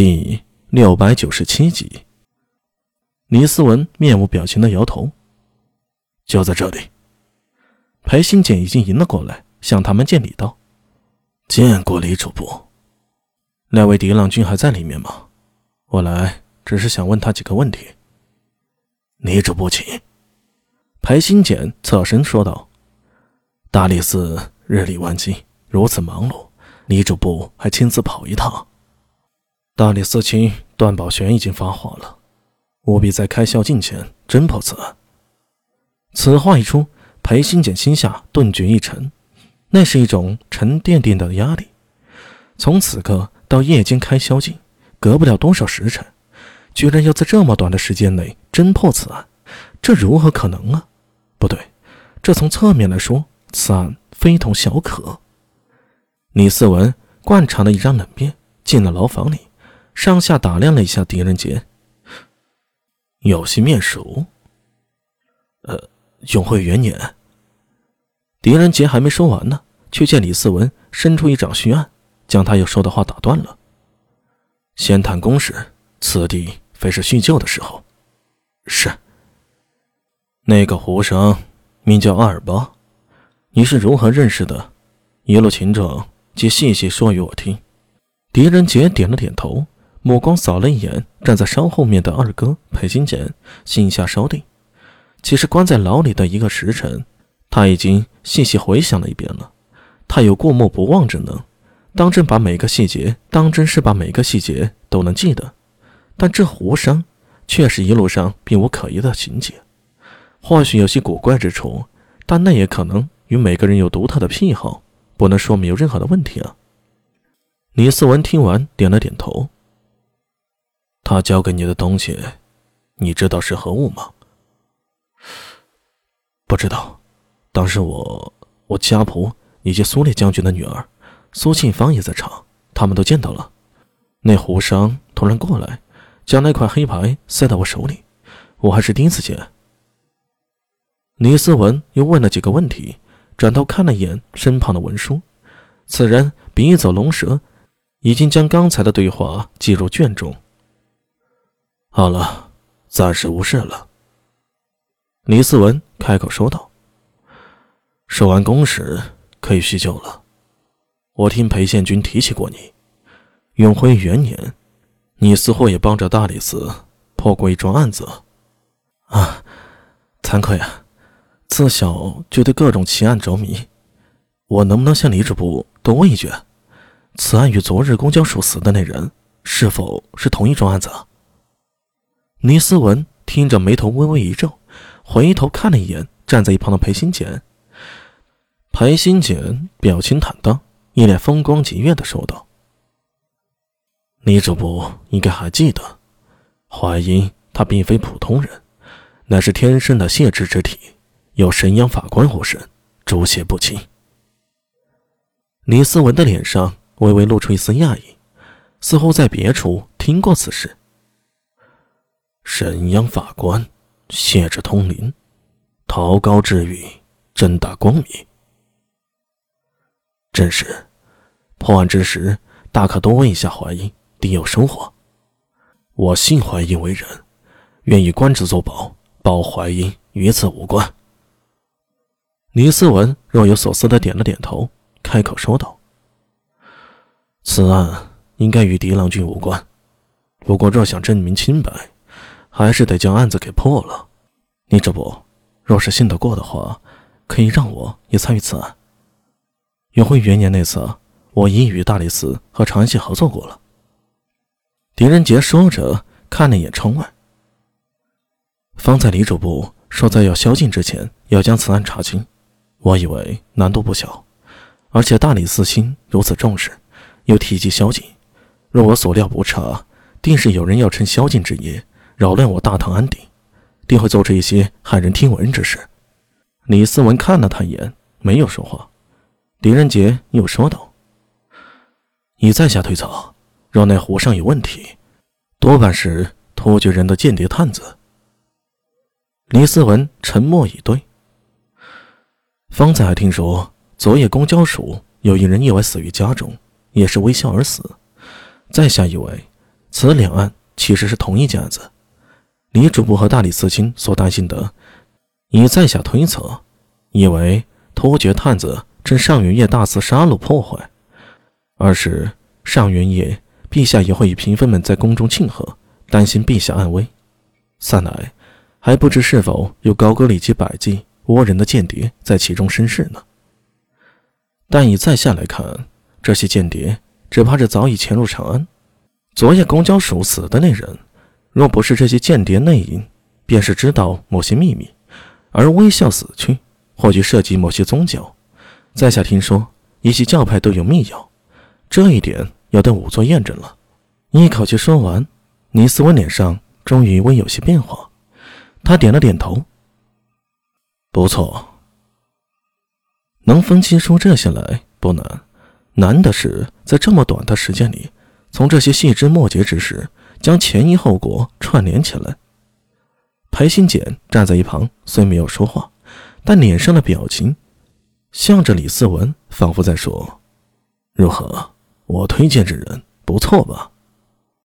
第六百九十七集，李思文面无表情的摇头。就在这里，裴新简已经迎了过来，向他们见礼道：“见过李主簿。那位狄浪君还在里面吗？我来只是想问他几个问题。”李主簿，请。裴新简侧身说道：“大理寺日理万机，如此忙碌，李主簿还亲自跑一趟。”大理寺卿段宝玄已经发话了，务必在开宵禁前侦破此案。此话一出，裴新简心下顿觉一沉，那是一种沉甸甸的压力。从此刻到夜间开宵禁，隔不了多少时辰，居然要在这么短的时间内侦破此案，这如何可能啊？不对，这从侧面来说，此案非同小可。李四文惯常的一张冷面，进了牢房里。上下打量了一下狄仁杰，有些面熟。呃，永会元年。狄仁杰还没说完呢，却见李思文伸出一掌虚按，将他要说的话打断了。先谈公事，此地非是叙旧的时候。是。那个胡生名叫阿尔巴，你是如何认识的？一路情状，即细细说与我听。狄仁杰点了点头。目光扫了一眼站在山后面的二哥裴新简，心下稍定。其实关在牢里的一个时辰，他已经细细回想了一遍了。他有过目不忘之能，当真把每个细节当真是把每个细节都能记得。但这胡商却是一路上并无可疑的情节，或许有些古怪之处，但那也可能与每个人有独特的癖好，不能说明有任何的问题啊。李思文听完点了点头。他交给你的东西，你知道是何物吗？不知道。当时我、我家仆以及苏烈将军的女儿苏庆芳也在场，他们都见到了。那胡商突然过来，将那块黑牌塞到我手里，我还是第一次见。李思文又问了几个问题，转头看了一眼身旁的文书，此人笔走龙蛇，已经将刚才的对话记入卷中。好了，暂时无事了。李思文开口说道：“收完公事，可以叙旧了。我听裴宪军提起过你，永徽元年，你似乎也帮着大理寺破过一桩案子。啊，惭愧啊，自小就对各种奇案着迷。我能不能向李主簿多问一句，此案与昨日公交署死的那人是否是同一桩案子？”倪思文听着，眉头微微一皱，回头看了一眼站在一旁的裴新简。裴新简表情坦荡，一脸风光极月的说道：“李主簿应该还记得，怀英他并非普通人，乃是天生的血质之体，有神阳法官护身，诛邪不侵。”李思文的脸上微微露出一丝讶异，似乎在别处听过此事。沈阳法官，谢之通灵，桃高治狱，正大光明。正是，破案之时，大可多问一下怀英，定有收获。我信怀英为人，愿以官职作保，保怀英与此无关。李思文若有所思的点了点头，开口说道：“此案应该与狄郎君无关，不过若想证明清白。”还是得将案子给破了。你这不，若是信得过的话，可以让我也参与此案。永徽元年那次，我已与大理寺和长安县合作过了。狄仁杰说着，看了一眼窗外。方才李主簿说，在要宵禁之前要将此案查清，我以为难度不小，而且大理寺卿如此重视，又提及宵禁，若我所料不差，定是有人要趁宵禁之夜。扰乱我大唐安定，定会做出一些骇人听闻之事。李思文看了他一眼，没有说话。狄仁杰又说道：“你在下推测，若那湖上有问题，多半是突厥人的间谍探子。”李思文沉默以对。方才还听说，昨夜公交署有一人意外死于家中，也是微笑而死。在下以为。此两案其实是同一家子。李主簿和大理寺卿所担心的，以在下推测，以为突厥探子趁上元夜大肆杀戮破坏，二是上元夜陛下也会与嫔妃们在宫中庆贺，担心陛下安危。三来还不知是否有高句丽及百济倭人的间谍在其中生事呢。但以在下来看，这些间谍只怕是早已潜入长安。昨夜公交署死的那人。若不是这些间谍内应，便是知道某些秘密，而微笑死去，或许涉及某些宗教。在下听说一些教派都有秘药，这一点要等仵作验证了。一口气说完，尼斯文脸上终于微有些变化，他点了点头。不错，能分析出这些来不难，难的是在这么短的时间里，从这些细枝末节之事。将前因后果串联起来。裴新简站在一旁，虽没有说话，但脸上的表情，向着李四文，仿佛在说：“如何？我推荐这人不错吧？”